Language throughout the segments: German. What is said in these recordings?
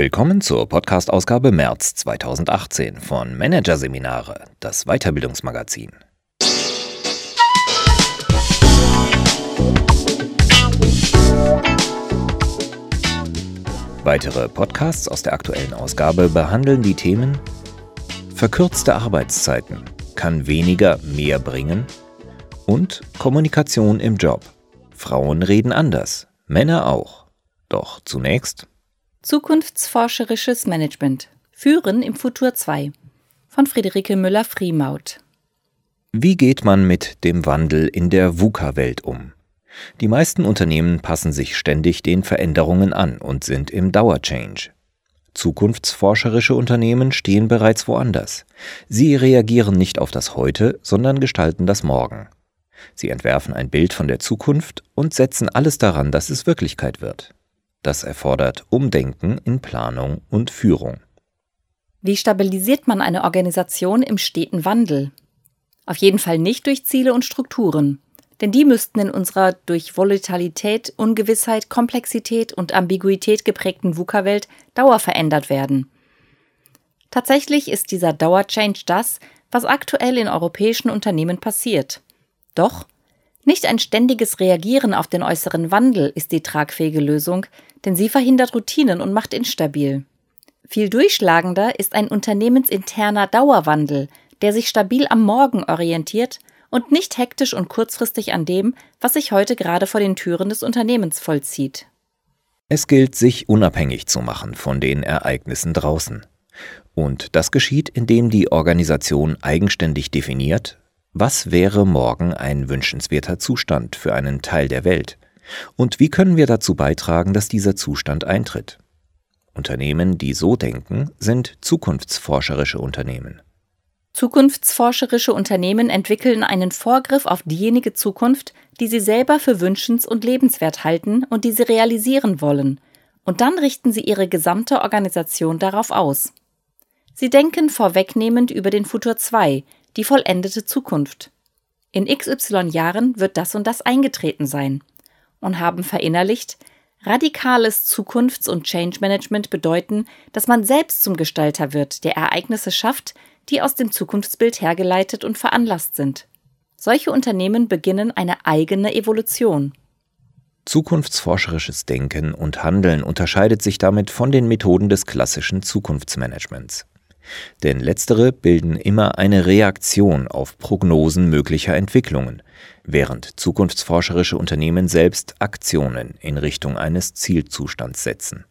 Willkommen zur Podcast-Ausgabe März 2018 von Managerseminare, das Weiterbildungsmagazin. Weitere Podcasts aus der aktuellen Ausgabe behandeln die Themen Verkürzte Arbeitszeiten kann weniger mehr bringen und Kommunikation im Job. Frauen reden anders, Männer auch. Doch zunächst Zukunftsforscherisches Management. Führen im Futur 2 von Friederike Müller-Friemaut. Wie geht man mit dem Wandel in der VUCA-Welt um? Die meisten Unternehmen passen sich ständig den Veränderungen an und sind im Dauerchange. Zukunftsforscherische Unternehmen stehen bereits woanders. Sie reagieren nicht auf das Heute, sondern gestalten das Morgen. Sie entwerfen ein Bild von der Zukunft und setzen alles daran, dass es Wirklichkeit wird. Das erfordert Umdenken in Planung und Führung. Wie stabilisiert man eine Organisation im steten Wandel? Auf jeden Fall nicht durch Ziele und Strukturen, denn die müssten in unserer durch Volatilität, Ungewissheit, Komplexität und Ambiguität geprägten VUCA-Welt dauerverändert werden. Tatsächlich ist dieser Dauerchange das, was aktuell in europäischen Unternehmen passiert. Doch nicht ein ständiges Reagieren auf den äußeren Wandel ist die tragfähige Lösung, denn sie verhindert Routinen und macht instabil. Viel durchschlagender ist ein unternehmensinterner Dauerwandel, der sich stabil am Morgen orientiert und nicht hektisch und kurzfristig an dem, was sich heute gerade vor den Türen des Unternehmens vollzieht. Es gilt, sich unabhängig zu machen von den Ereignissen draußen. Und das geschieht, indem die Organisation eigenständig definiert, was wäre morgen ein wünschenswerter Zustand für einen Teil der Welt und wie können wir dazu beitragen, dass dieser Zustand eintritt? Unternehmen, die so denken, sind zukunftsforscherische Unternehmen. Zukunftsforscherische Unternehmen entwickeln einen Vorgriff auf diejenige Zukunft, die sie selber für wünschens- und lebenswert halten und die sie realisieren wollen, und dann richten sie ihre gesamte Organisation darauf aus. Sie denken vorwegnehmend über den Futur 2, die vollendete Zukunft. In XY Jahren wird das und das eingetreten sein und haben verinnerlicht, radikales Zukunfts- und Change Management bedeuten, dass man selbst zum Gestalter wird, der Ereignisse schafft, die aus dem Zukunftsbild hergeleitet und veranlasst sind. Solche Unternehmen beginnen eine eigene Evolution. Zukunftsforscherisches Denken und Handeln unterscheidet sich damit von den Methoden des klassischen Zukunftsmanagements. Denn letztere bilden immer eine Reaktion auf Prognosen möglicher Entwicklungen, während zukunftsforscherische Unternehmen selbst Aktionen in Richtung eines Zielzustands setzen.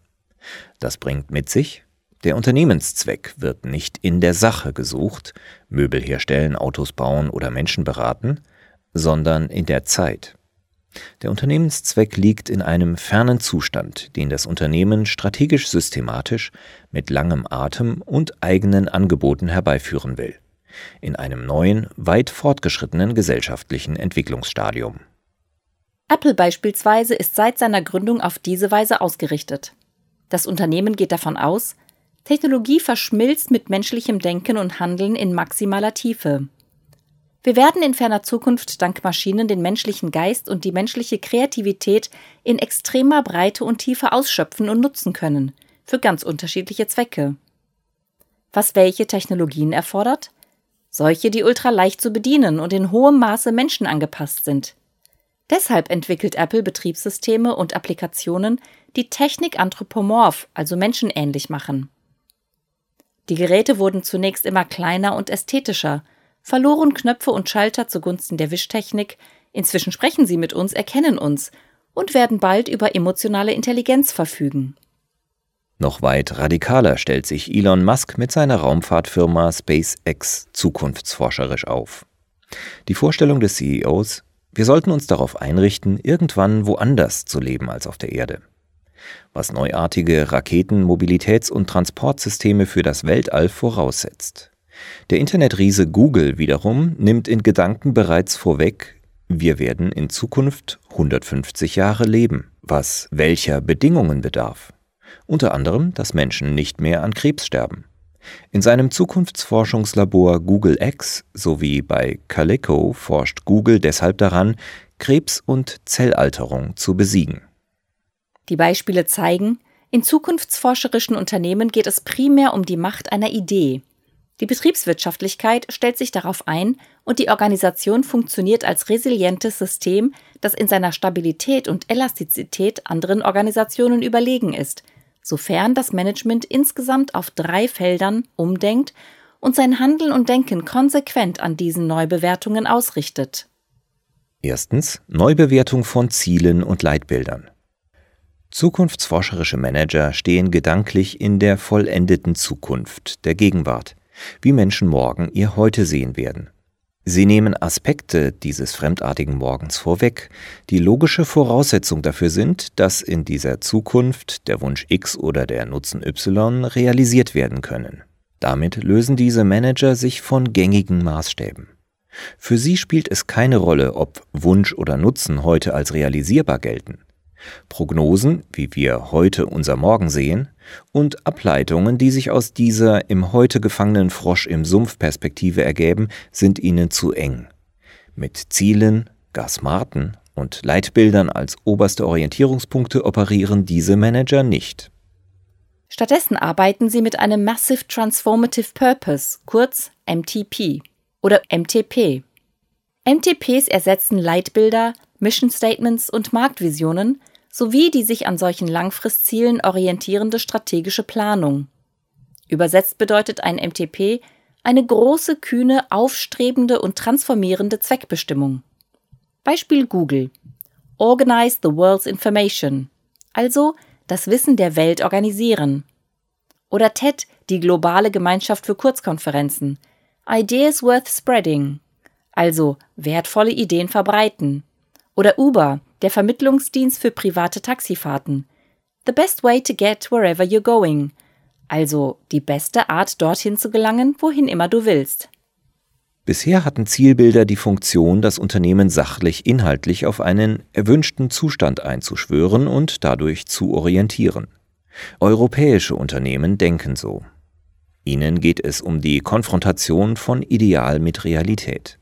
Das bringt mit sich, der Unternehmenszweck wird nicht in der Sache gesucht, Möbel herstellen, Autos bauen oder Menschen beraten, sondern in der Zeit. Der Unternehmenszweck liegt in einem fernen Zustand, den das Unternehmen strategisch systematisch mit langem Atem und eigenen Angeboten herbeiführen will, in einem neuen, weit fortgeschrittenen gesellschaftlichen Entwicklungsstadium. Apple beispielsweise ist seit seiner Gründung auf diese Weise ausgerichtet. Das Unternehmen geht davon aus, Technologie verschmilzt mit menschlichem Denken und Handeln in maximaler Tiefe. Wir werden in ferner Zukunft dank Maschinen den menschlichen Geist und die menschliche Kreativität in extremer Breite und Tiefe ausschöpfen und nutzen können, für ganz unterschiedliche Zwecke. Was welche Technologien erfordert? Solche, die ultra leicht zu bedienen und in hohem Maße menschenangepasst sind. Deshalb entwickelt Apple Betriebssysteme und Applikationen, die Technik anthropomorph, also menschenähnlich machen. Die Geräte wurden zunächst immer kleiner und ästhetischer, verloren Knöpfe und Schalter zugunsten der Wischtechnik, inzwischen sprechen sie mit uns, erkennen uns und werden bald über emotionale Intelligenz verfügen. Noch weit radikaler stellt sich Elon Musk mit seiner Raumfahrtfirma SpaceX zukunftsforscherisch auf. Die Vorstellung des CEOs, wir sollten uns darauf einrichten, irgendwann woanders zu leben als auf der Erde. Was neuartige Raketen-, Mobilitäts- und Transportsysteme für das Weltall voraussetzt. Der Internetriese Google wiederum nimmt in Gedanken bereits vorweg, wir werden in Zukunft 150 Jahre leben, was welcher Bedingungen bedarf. Unter anderem, dass Menschen nicht mehr an Krebs sterben. In seinem Zukunftsforschungslabor Google X sowie bei Calico forscht Google deshalb daran, Krebs und Zellalterung zu besiegen. Die Beispiele zeigen, In zukunftsforscherischen Unternehmen geht es primär um die Macht einer Idee. Die Betriebswirtschaftlichkeit stellt sich darauf ein und die Organisation funktioniert als resilientes System, das in seiner Stabilität und Elastizität anderen Organisationen überlegen ist, sofern das Management insgesamt auf drei Feldern umdenkt und sein Handeln und Denken konsequent an diesen Neubewertungen ausrichtet. Erstens Neubewertung von Zielen und Leitbildern. Zukunftsforscherische Manager stehen gedanklich in der vollendeten Zukunft, der Gegenwart, wie Menschen morgen ihr Heute sehen werden. Sie nehmen Aspekte dieses fremdartigen Morgens vorweg, die logische Voraussetzung dafür sind, dass in dieser Zukunft der Wunsch X oder der Nutzen Y realisiert werden können. Damit lösen diese Manager sich von gängigen Maßstäben. Für sie spielt es keine Rolle, ob Wunsch oder Nutzen heute als realisierbar gelten. Prognosen, wie wir heute unser Morgen sehen, und Ableitungen, die sich aus dieser im heute gefangenen Frosch im Sumpf Perspektive ergeben, sind ihnen zu eng. Mit Zielen, gar smarten und Leitbildern als oberste Orientierungspunkte operieren diese Manager nicht. Stattdessen arbeiten sie mit einem Massive Transformative Purpose, kurz MTP oder MTP. MTPs ersetzen Leitbilder, Mission Statements und Marktvisionen sowie die sich an solchen Langfristzielen orientierende strategische Planung. Übersetzt bedeutet ein MTP eine große, kühne, aufstrebende und transformierende Zweckbestimmung. Beispiel Google. Organize the world's information. Also das Wissen der Welt organisieren. Oder TED, die globale Gemeinschaft für Kurzkonferenzen. Ideas worth spreading. Also wertvolle Ideen verbreiten. Oder Uber, der Vermittlungsdienst für private Taxifahrten. The best way to get wherever you're going. Also die beste Art, dorthin zu gelangen, wohin immer du willst. Bisher hatten Zielbilder die Funktion, das Unternehmen sachlich inhaltlich auf einen erwünschten Zustand einzuschwören und dadurch zu orientieren. Europäische Unternehmen denken so. Ihnen geht es um die Konfrontation von Ideal mit Realität.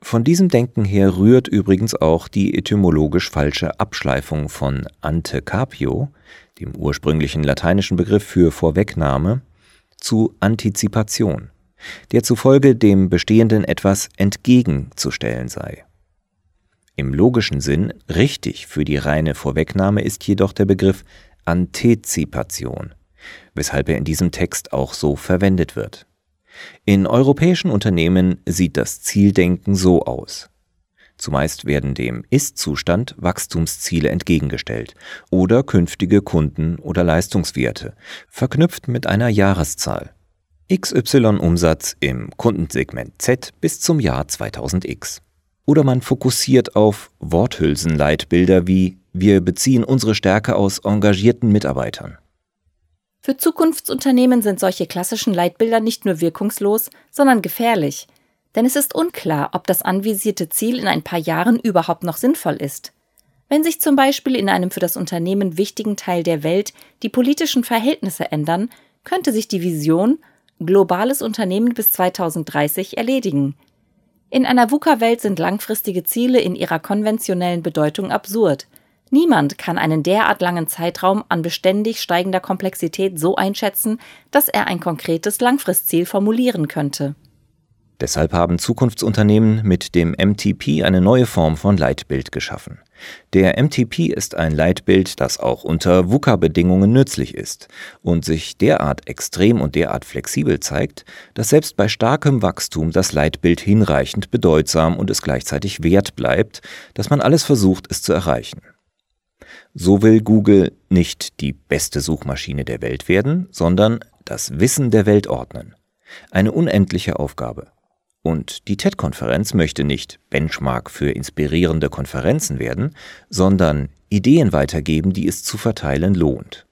Von diesem Denken her rührt übrigens auch die etymologisch falsche Abschleifung von ante capio, dem ursprünglichen lateinischen Begriff für Vorwegnahme, zu Antizipation der zufolge dem Bestehenden etwas entgegenzustellen sei. Im logischen Sinn richtig für die reine Vorwegnahme ist jedoch der Begriff Antizipation, weshalb er in diesem Text auch so verwendet wird. In europäischen Unternehmen sieht das Zieldenken so aus. Zumeist werden dem Ist-Zustand Wachstumsziele entgegengestellt oder künftige Kunden- oder Leistungswerte, verknüpft mit einer Jahreszahl. XY-Umsatz im Kundensegment Z bis zum Jahr 2000X. Oder man fokussiert auf Worthülsenleitbilder wie wir beziehen unsere Stärke aus engagierten Mitarbeitern. Für Zukunftsunternehmen sind solche klassischen Leitbilder nicht nur wirkungslos, sondern gefährlich. Denn es ist unklar, ob das anvisierte Ziel in ein paar Jahren überhaupt noch sinnvoll ist. Wenn sich zum Beispiel in einem für das Unternehmen wichtigen Teil der Welt die politischen Verhältnisse ändern, könnte sich die Vision globales Unternehmen bis 2030 erledigen. In einer VUCA-Welt sind langfristige Ziele in ihrer konventionellen Bedeutung absurd. Niemand kann einen derart langen Zeitraum an beständig steigender Komplexität so einschätzen, dass er ein konkretes Langfristziel formulieren könnte. Deshalb haben Zukunftsunternehmen mit dem MTP eine neue Form von Leitbild geschaffen. Der MTP ist ein Leitbild, das auch unter VUCA-Bedingungen nützlich ist und sich derart extrem und derart flexibel zeigt, dass selbst bei starkem Wachstum das Leitbild hinreichend bedeutsam und es gleichzeitig wert bleibt, dass man alles versucht, es zu erreichen. So will Google nicht die beste Suchmaschine der Welt werden, sondern das Wissen der Welt ordnen. Eine unendliche Aufgabe. Und die TED-Konferenz möchte nicht Benchmark für inspirierende Konferenzen werden, sondern Ideen weitergeben, die es zu verteilen lohnt.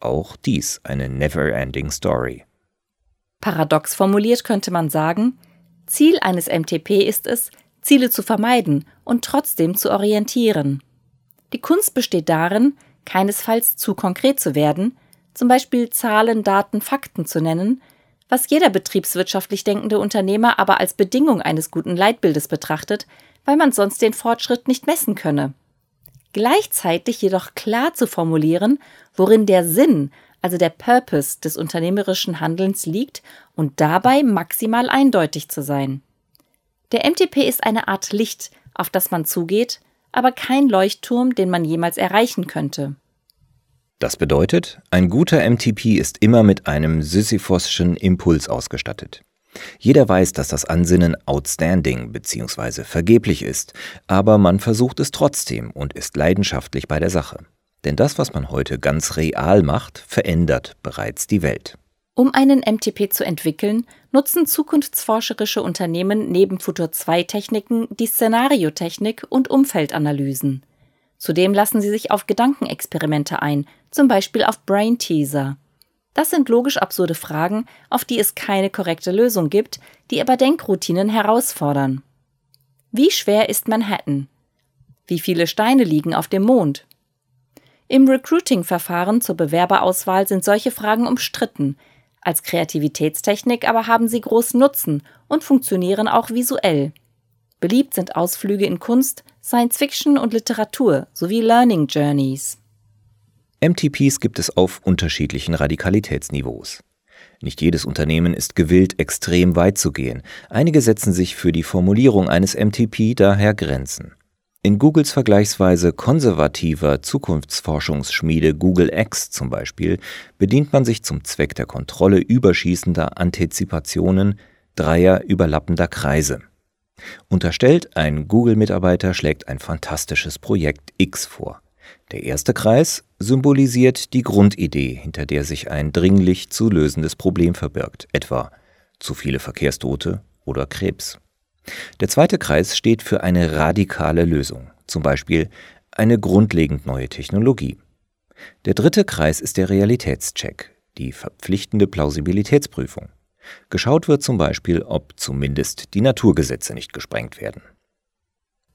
Auch dies eine never-ending Story. Paradox formuliert könnte man sagen, Ziel eines MTP ist es, Ziele zu vermeiden und trotzdem zu orientieren. Die Kunst besteht darin, keinesfalls zu konkret zu werden, zum Beispiel Zahlen, Daten, Fakten zu nennen, was jeder betriebswirtschaftlich denkende Unternehmer aber als Bedingung eines guten Leitbildes betrachtet, weil man sonst den Fortschritt nicht messen könne. gleichzeitig jedoch klar zu formulieren, worin der Sinn, also der Purpose des unternehmerischen Handelns liegt und dabei maximal eindeutig zu sein. Der MTP ist eine Art Licht, auf das man zugeht, aber kein Leuchtturm, den man jemals erreichen könnte. Das bedeutet, ein guter MTP ist immer mit einem Sisyphosschen Impuls ausgestattet. Jeder weiß, dass das Ansinnen outstanding bzw. vergeblich ist, aber man versucht es trotzdem und ist leidenschaftlich bei der Sache. Denn das, was man heute ganz real macht, verändert bereits die Welt. Um einen MTP zu entwickeln, nutzen zukunftsforscherische Unternehmen neben Futur 2 Techniken die Szenariotechnik und Umfeldanalysen. Zudem lassen sie sich auf Gedankenexperimente ein, zum Beispiel auf Brain Teaser. Das sind logisch absurde Fragen, auf die es keine korrekte Lösung gibt, die aber Denkroutinen herausfordern. Wie schwer ist Manhattan? Wie viele Steine liegen auf dem Mond? Im Recruiting-Verfahren zur Bewerberauswahl sind solche Fragen umstritten. Als Kreativitätstechnik aber haben sie großen Nutzen und funktionieren auch visuell. Beliebt sind Ausflüge in Kunst, Science Fiction und Literatur sowie Learning Journeys. MTPs gibt es auf unterschiedlichen Radikalitätsniveaus. Nicht jedes Unternehmen ist gewillt, extrem weit zu gehen. Einige setzen sich für die Formulierung eines MTP daher Grenzen. In Googles vergleichsweise konservativer Zukunftsforschungsschmiede Google X zum Beispiel bedient man sich zum Zweck der Kontrolle überschießender Antizipationen dreier überlappender Kreise. Unterstellt, ein Google-Mitarbeiter schlägt ein fantastisches Projekt X vor. Der erste Kreis symbolisiert die Grundidee, hinter der sich ein dringlich zu lösendes Problem verbirgt, etwa zu viele Verkehrstote oder Krebs. Der zweite Kreis steht für eine radikale Lösung, zum Beispiel eine grundlegend neue Technologie. Der dritte Kreis ist der Realitätscheck, die verpflichtende Plausibilitätsprüfung. Geschaut wird zum Beispiel, ob zumindest die Naturgesetze nicht gesprengt werden.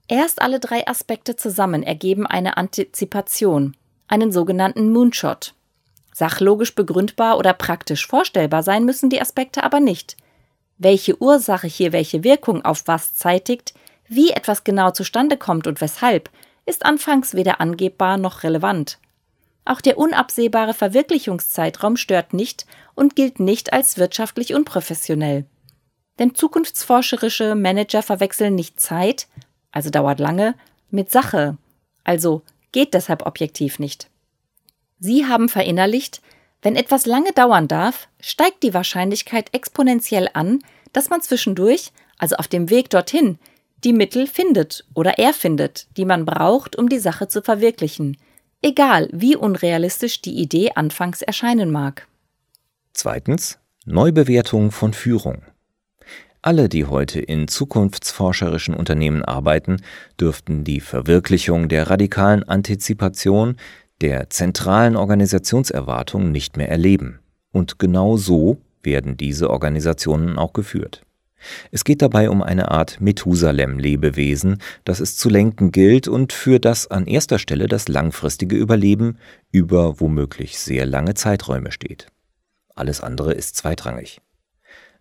Erst alle drei Aspekte zusammen ergeben eine Antizipation, einen sogenannten Moonshot. Sachlogisch begründbar oder praktisch vorstellbar sein müssen die Aspekte aber nicht. Welche Ursache hier welche Wirkung auf was zeitigt, wie etwas genau zustande kommt und weshalb, ist anfangs weder angebbar noch relevant. Auch der unabsehbare Verwirklichungszeitraum stört nicht und gilt nicht als wirtschaftlich unprofessionell. Denn zukunftsforscherische Manager verwechseln nicht Zeit, also dauert lange, mit Sache, also geht deshalb objektiv nicht. Sie haben verinnerlicht, wenn etwas lange dauern darf, steigt die Wahrscheinlichkeit exponentiell an, dass man zwischendurch, also auf dem Weg dorthin, die Mittel findet oder erfindet, die man braucht, um die Sache zu verwirklichen, egal wie unrealistisch die Idee anfangs erscheinen mag. Zweitens Neubewertung von Führung. Alle, die heute in zukunftsforscherischen Unternehmen arbeiten, dürften die Verwirklichung der radikalen Antizipation der zentralen Organisationserwartung nicht mehr erleben. Und genau so werden diese Organisationen auch geführt. Es geht dabei um eine Art Methusalem-Lebewesen, das es zu lenken gilt und für das an erster Stelle das langfristige Überleben über womöglich sehr lange Zeiträume steht. Alles andere ist zweitrangig.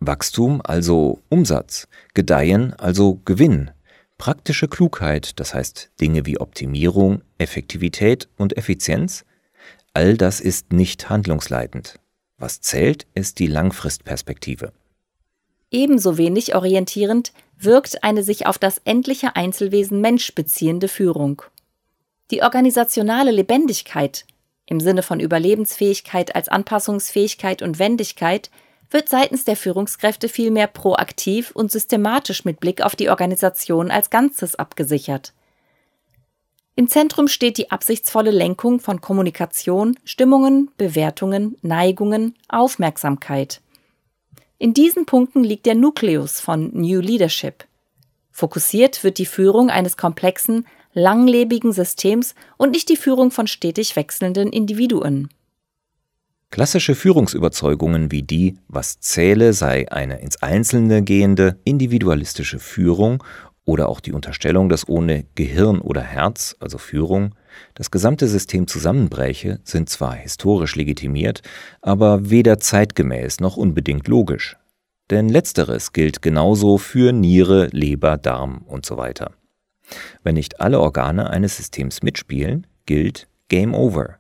Wachstum, also Umsatz, Gedeihen, also Gewinn, praktische Klugheit, das heißt Dinge wie Optimierung, Effektivität und Effizienz, all das ist nicht handlungsleitend. Was zählt, ist die Langfristperspektive. Ebenso wenig orientierend wirkt eine sich auf das endliche Einzelwesen Mensch beziehende Führung. Die organisationale Lebendigkeit im Sinne von Überlebensfähigkeit als Anpassungsfähigkeit und Wendigkeit wird seitens der Führungskräfte vielmehr proaktiv und systematisch mit Blick auf die Organisation als Ganzes abgesichert. Im Zentrum steht die absichtsvolle Lenkung von Kommunikation, Stimmungen, Bewertungen, Neigungen, Aufmerksamkeit. In diesen Punkten liegt der Nukleus von New Leadership. Fokussiert wird die Führung eines komplexen, langlebigen Systems und nicht die Führung von stetig wechselnden Individuen. Klassische Führungsüberzeugungen wie die, was zähle, sei eine ins Einzelne gehende, individualistische Führung oder auch die Unterstellung, dass ohne Gehirn oder Herz, also Führung, das gesamte System zusammenbräche, sind zwar historisch legitimiert, aber weder zeitgemäß noch unbedingt logisch. Denn letzteres gilt genauso für Niere, Leber, Darm und so weiter. Wenn nicht alle Organe eines Systems mitspielen, gilt Game Over.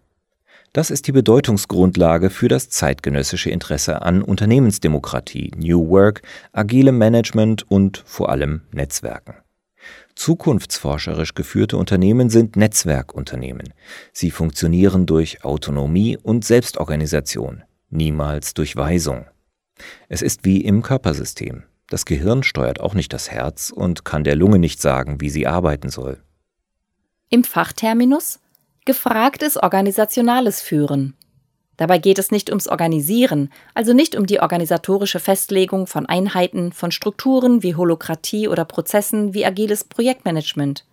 Das ist die Bedeutungsgrundlage für das zeitgenössische Interesse an Unternehmensdemokratie, New Work, agilem Management und vor allem Netzwerken. Zukunftsforscherisch geführte Unternehmen sind Netzwerkunternehmen. Sie funktionieren durch Autonomie und Selbstorganisation, niemals durch Weisung. Es ist wie im Körpersystem. Das Gehirn steuert auch nicht das Herz und kann der Lunge nicht sagen, wie sie arbeiten soll. Im Fachterminus Gefragt ist organisationales Führen. Dabei geht es nicht ums Organisieren, also nicht um die organisatorische Festlegung von Einheiten, von Strukturen wie Holokratie oder Prozessen wie agiles Projektmanagement.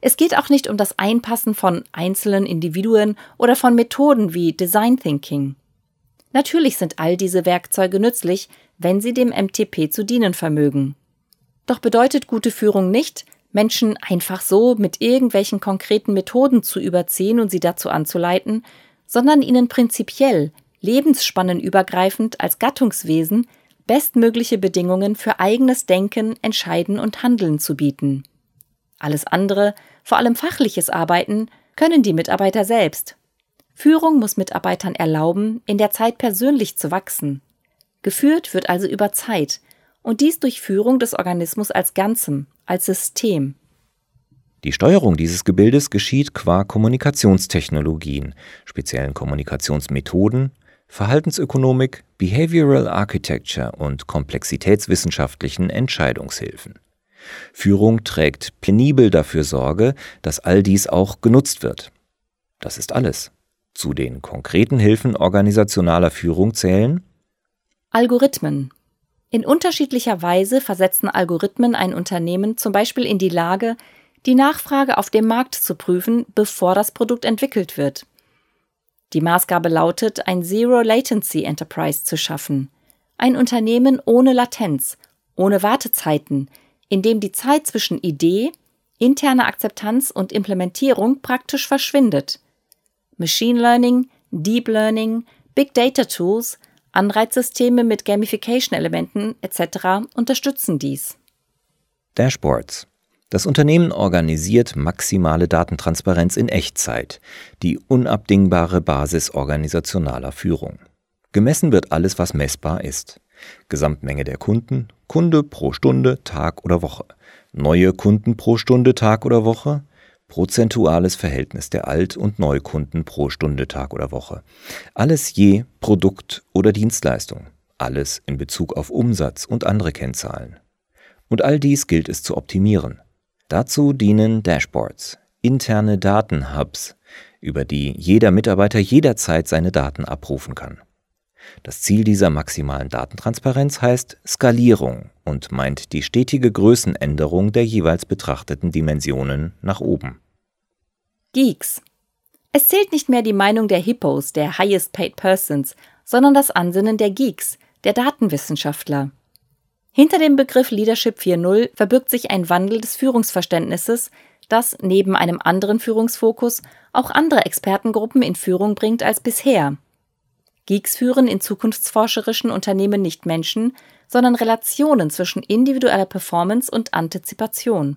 Es geht auch nicht um das Einpassen von einzelnen Individuen oder von Methoden wie Design Thinking. Natürlich sind all diese Werkzeuge nützlich, wenn sie dem MTP zu dienen vermögen. Doch bedeutet gute Führung nicht, Menschen einfach so mit irgendwelchen konkreten Methoden zu überziehen und sie dazu anzuleiten, sondern ihnen prinzipiell, lebensspannenübergreifend als Gattungswesen bestmögliche Bedingungen für eigenes Denken, Entscheiden und Handeln zu bieten. Alles andere, vor allem fachliches Arbeiten, können die Mitarbeiter selbst. Führung muss Mitarbeitern erlauben, in der Zeit persönlich zu wachsen. Geführt wird also über Zeit, und dies durch Führung des Organismus als Ganzem, als System. Die Steuerung dieses Gebildes geschieht qua Kommunikationstechnologien, speziellen Kommunikationsmethoden, Verhaltensökonomik, Behavioral Architecture und komplexitätswissenschaftlichen Entscheidungshilfen. Führung trägt penibel dafür Sorge, dass all dies auch genutzt wird. Das ist alles. Zu den konkreten Hilfen organisationaler Führung zählen Algorithmen, in unterschiedlicher Weise versetzen Algorithmen ein Unternehmen zum Beispiel in die Lage, die Nachfrage auf dem Markt zu prüfen, bevor das Produkt entwickelt wird. Die Maßgabe lautet, ein Zero Latency Enterprise zu schaffen. Ein Unternehmen ohne Latenz, ohne Wartezeiten, in dem die Zeit zwischen Idee, interner Akzeptanz und Implementierung praktisch verschwindet. Machine Learning, Deep Learning, Big Data Tools Anreizsysteme mit Gamification-Elementen etc. unterstützen dies. Dashboards. Das Unternehmen organisiert maximale Datentransparenz in Echtzeit, die unabdingbare Basis organisationaler Führung. Gemessen wird alles, was messbar ist. Gesamtmenge der Kunden, Kunde pro Stunde, Tag oder Woche, neue Kunden pro Stunde, Tag oder Woche, prozentuales Verhältnis der Alt- und Neukunden pro Stunde, Tag oder Woche. Alles je Produkt oder Dienstleistung. Alles in Bezug auf Umsatz und andere Kennzahlen. Und all dies gilt es zu optimieren. Dazu dienen Dashboards, interne Datenhubs, über die jeder Mitarbeiter jederzeit seine Daten abrufen kann. Das Ziel dieser maximalen Datentransparenz heißt Skalierung und meint die stetige Größenänderung der jeweils betrachteten Dimensionen nach oben. Geeks. Es zählt nicht mehr die Meinung der Hippos, der Highest Paid Persons, sondern das Ansinnen der Geeks, der Datenwissenschaftler. Hinter dem Begriff Leadership 4.0 verbirgt sich ein Wandel des Führungsverständnisses, das neben einem anderen Führungsfokus auch andere Expertengruppen in Führung bringt als bisher. Geeks führen in zukunftsforscherischen Unternehmen nicht Menschen, sondern Relationen zwischen individueller Performance und Antizipation.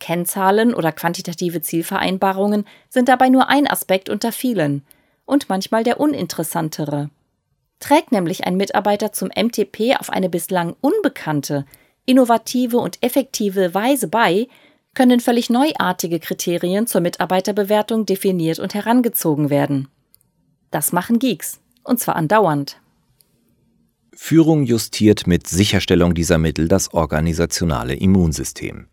Kennzahlen oder quantitative Zielvereinbarungen sind dabei nur ein Aspekt unter vielen und manchmal der uninteressantere. Trägt nämlich ein Mitarbeiter zum MTP auf eine bislang unbekannte, innovative und effektive Weise bei, können völlig neuartige Kriterien zur Mitarbeiterbewertung definiert und herangezogen werden. Das machen Geeks und zwar andauernd. Führung justiert mit Sicherstellung dieser Mittel das organisationale Immunsystem.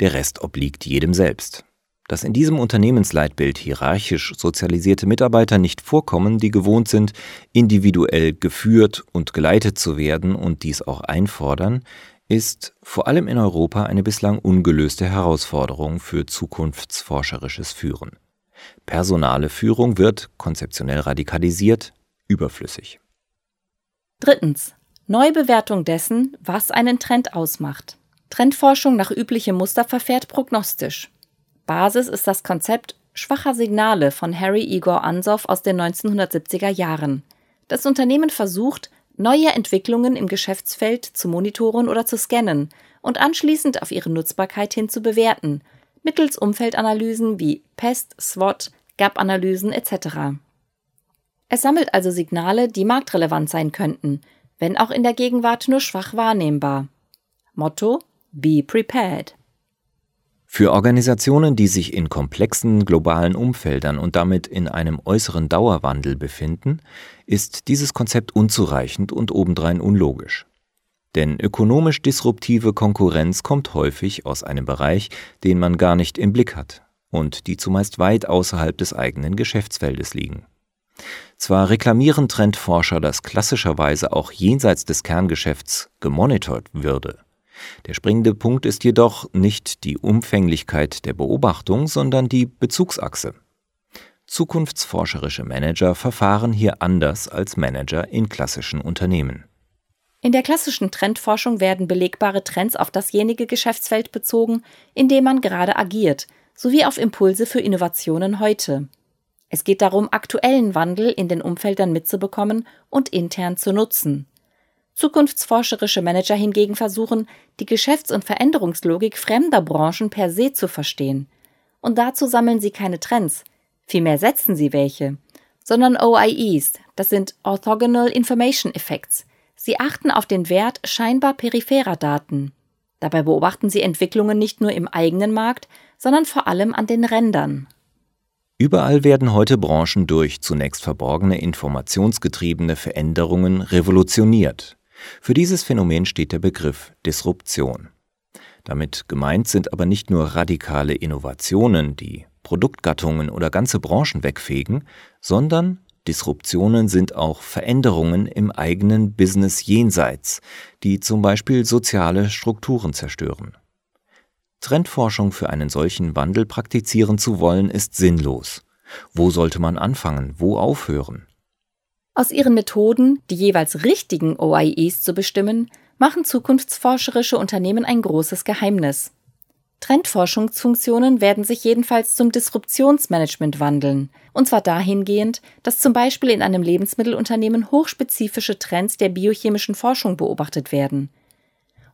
Der Rest obliegt jedem selbst. Dass in diesem Unternehmensleitbild hierarchisch sozialisierte Mitarbeiter nicht vorkommen, die gewohnt sind, individuell geführt und geleitet zu werden und dies auch einfordern, ist vor allem in Europa eine bislang ungelöste Herausforderung für zukunftsforscherisches Führen. Personale Führung wird konzeptionell radikalisiert, überflüssig. Drittens. Neubewertung dessen, was einen Trend ausmacht. Trendforschung nach üblichem Muster verfährt prognostisch. Basis ist das Konzept schwacher Signale von Harry Igor Ansoff aus den 1970er Jahren. Das Unternehmen versucht, neue Entwicklungen im Geschäftsfeld zu monitoren oder zu scannen und anschließend auf ihre Nutzbarkeit hin zu bewerten, mittels Umfeldanalysen wie PEST, SWOT, Gap-Analysen etc. Es sammelt also Signale, die marktrelevant sein könnten, wenn auch in der Gegenwart nur schwach wahrnehmbar. Motto Be prepared. Für Organisationen, die sich in komplexen globalen Umfeldern und damit in einem äußeren Dauerwandel befinden, ist dieses Konzept unzureichend und obendrein unlogisch. Denn ökonomisch disruptive Konkurrenz kommt häufig aus einem Bereich, den man gar nicht im Blick hat und die zumeist weit außerhalb des eigenen Geschäftsfeldes liegen. Zwar reklamieren Trendforscher, dass klassischerweise auch jenseits des Kerngeschäfts gemonitort würde. Der springende Punkt ist jedoch nicht die Umfänglichkeit der Beobachtung, sondern die Bezugsachse. Zukunftsforscherische Manager verfahren hier anders als Manager in klassischen Unternehmen. In der klassischen Trendforschung werden belegbare Trends auf dasjenige Geschäftsfeld bezogen, in dem man gerade agiert, sowie auf Impulse für Innovationen heute. Es geht darum, aktuellen Wandel in den Umfeldern mitzubekommen und intern zu nutzen. Zukunftsforscherische Manager hingegen versuchen, die Geschäfts- und Veränderungslogik fremder Branchen per se zu verstehen. Und dazu sammeln sie keine Trends, vielmehr setzen sie welche, sondern OIEs, das sind Orthogonal Information Effects. Sie achten auf den Wert scheinbar peripherer Daten. Dabei beobachten sie Entwicklungen nicht nur im eigenen Markt, sondern vor allem an den Rändern. Überall werden heute Branchen durch zunächst verborgene informationsgetriebene Veränderungen revolutioniert. Für dieses Phänomen steht der Begriff Disruption. Damit gemeint sind aber nicht nur radikale Innovationen, die Produktgattungen oder ganze Branchen wegfegen, sondern Disruptionen sind auch Veränderungen im eigenen Business jenseits, die zum Beispiel soziale Strukturen zerstören. Trendforschung für einen solchen Wandel praktizieren zu wollen, ist sinnlos. Wo sollte man anfangen, wo aufhören? Aus ihren Methoden, die jeweils richtigen OIEs zu bestimmen, machen zukunftsforscherische Unternehmen ein großes Geheimnis. Trendforschungsfunktionen werden sich jedenfalls zum Disruptionsmanagement wandeln, und zwar dahingehend, dass zum Beispiel in einem Lebensmittelunternehmen hochspezifische Trends der biochemischen Forschung beobachtet werden.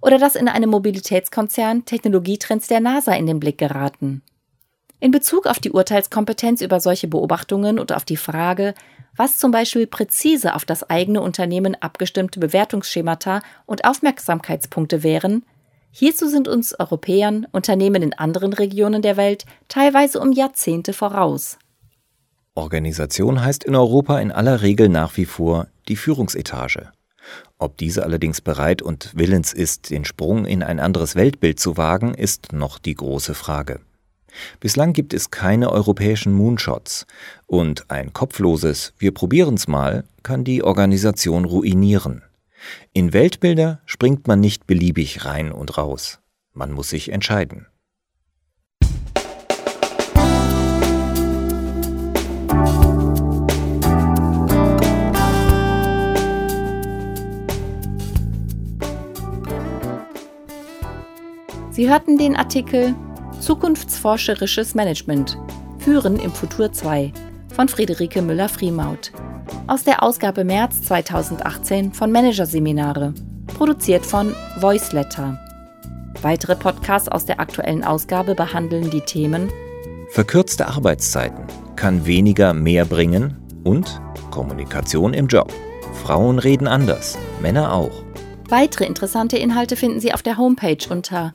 Oder dass in einem Mobilitätskonzern Technologietrends der NASA in den Blick geraten. In Bezug auf die Urteilskompetenz über solche Beobachtungen und auf die Frage, was zum Beispiel präzise auf das eigene Unternehmen abgestimmte Bewertungsschemata und Aufmerksamkeitspunkte wären, hierzu sind uns Europäern Unternehmen in anderen Regionen der Welt teilweise um Jahrzehnte voraus. Organisation heißt in Europa in aller Regel nach wie vor die Führungsetage. Ob diese allerdings bereit und willens ist, den Sprung in ein anderes Weltbild zu wagen, ist noch die große Frage. Bislang gibt es keine europäischen Moonshots und ein kopfloses Wir probieren's mal kann die Organisation ruinieren. In Weltbilder springt man nicht beliebig rein und raus. Man muss sich entscheiden. Sie hörten den Artikel Zukunftsforscherisches Management. Führen im Futur 2 von Friederike Müller-Friemaut. Aus der Ausgabe März 2018 von Managerseminare. Produziert von Voiceletter. Weitere Podcasts aus der aktuellen Ausgabe behandeln die Themen Verkürzte Arbeitszeiten kann weniger mehr bringen und Kommunikation im Job. Frauen reden anders, Männer auch. Weitere interessante Inhalte finden Sie auf der Homepage unter